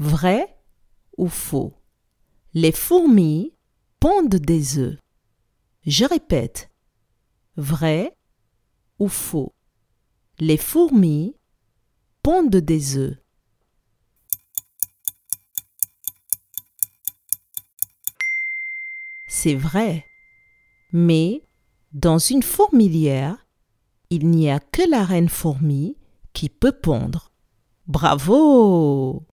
Vrai ou faux Les fourmis pondent des œufs. Je répète. Vrai ou faux Les fourmis pondent des œufs. C'est vrai. Mais dans une fourmilière, il n'y a que la reine fourmi qui peut pondre. Bravo